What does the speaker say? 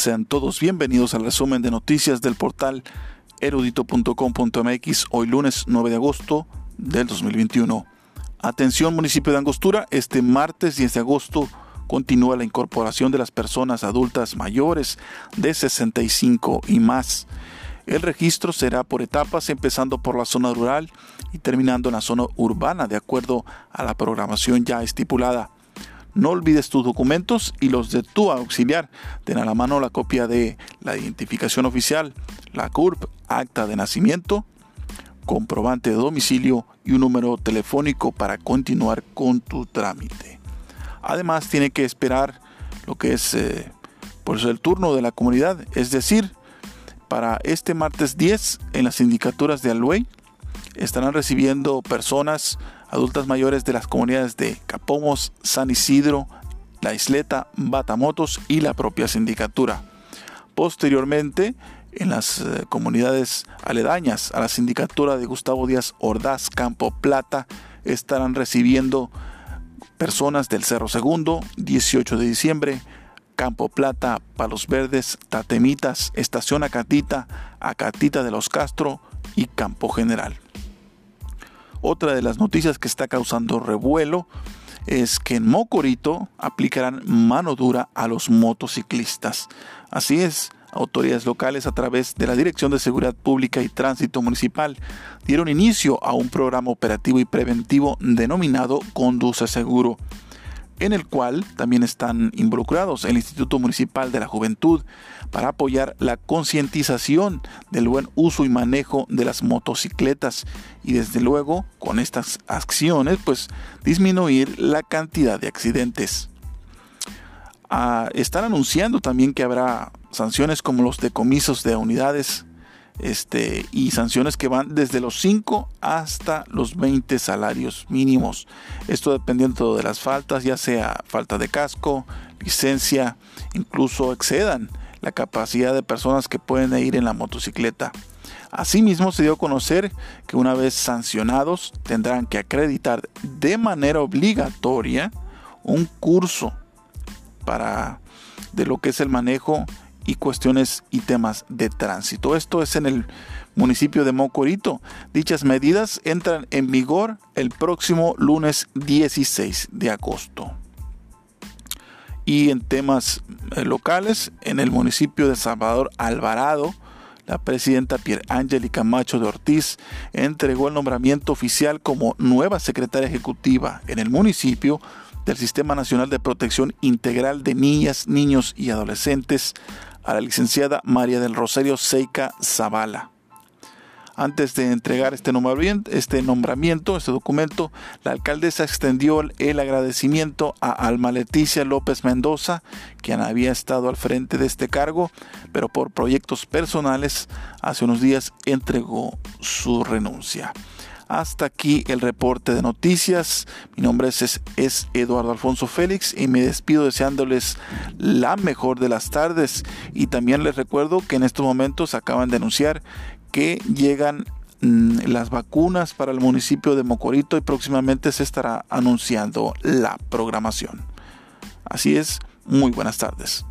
Sean todos bienvenidos al resumen de noticias del portal erudito.com.mx hoy lunes 9 de agosto del 2021. Atención municipio de Angostura, este martes 10 de agosto continúa la incorporación de las personas adultas mayores de 65 y más. El registro será por etapas, empezando por la zona rural y terminando en la zona urbana, de acuerdo a la programación ya estipulada. No olvides tus documentos y los de tu auxiliar. Ten a la mano la copia de la identificación oficial, la CURP, acta de nacimiento, comprobante de domicilio y un número telefónico para continuar con tu trámite. Además, tiene que esperar lo que es eh, el turno de la comunidad, es decir, para este martes 10 en las sindicaturas de Alhuey estarán recibiendo personas adultas mayores de las comunidades de Capomos, San Isidro, La Isleta, Batamotos y la propia sindicatura. Posteriormente, en las eh, comunidades aledañas a la sindicatura de Gustavo Díaz Ordaz, Campo Plata, estarán recibiendo personas del Cerro Segundo, 18 de diciembre, Campo Plata, Palos Verdes, Tatemitas, Estación Acatita, Acatita de los Castro y Campo General. Otra de las noticias que está causando revuelo es que en Mocorito aplicarán mano dura a los motociclistas. Así es, autoridades locales a través de la Dirección de Seguridad Pública y Tránsito Municipal dieron inicio a un programa operativo y preventivo denominado Conduce Seguro en el cual también están involucrados el Instituto Municipal de la Juventud para apoyar la concientización del buen uso y manejo de las motocicletas y desde luego con estas acciones pues disminuir la cantidad de accidentes. Ah, están anunciando también que habrá sanciones como los decomisos de unidades este, y sanciones que van desde los 5 hasta los 20 salarios mínimos. Esto dependiendo de las faltas, ya sea falta de casco, licencia, incluso excedan la capacidad de personas que pueden ir en la motocicleta. Asimismo, se dio a conocer que una vez sancionados tendrán que acreditar de manera obligatoria un curso para de lo que es el manejo y cuestiones y temas de tránsito. Esto es en el municipio de Mocorito. Dichas medidas entran en vigor el próximo lunes 16 de agosto. Y en temas eh, locales, en el municipio de Salvador Alvarado, la presidenta Pierre Angélica Macho de Ortiz entregó el nombramiento oficial como nueva secretaria ejecutiva en el municipio del Sistema Nacional de Protección Integral de Niñas, Niños y Adolescentes a la licenciada María del Rosario Seika Zavala. Antes de entregar este nombramiento, este nombramiento, este documento, la alcaldesa extendió el agradecimiento a Alma Leticia López Mendoza, quien había estado al frente de este cargo, pero por proyectos personales hace unos días entregó su renuncia. Hasta aquí el reporte de noticias. Mi nombre es, Eduardo Alfonso Félix y me despido deseándoles la mejor de las tardes. Y también les recuerdo que en estos momentos acaban de anunciar que llegan mm, las vacunas para el municipio de Mocorito y próximamente se estará anunciando la programación. Así es, muy buenas tardes.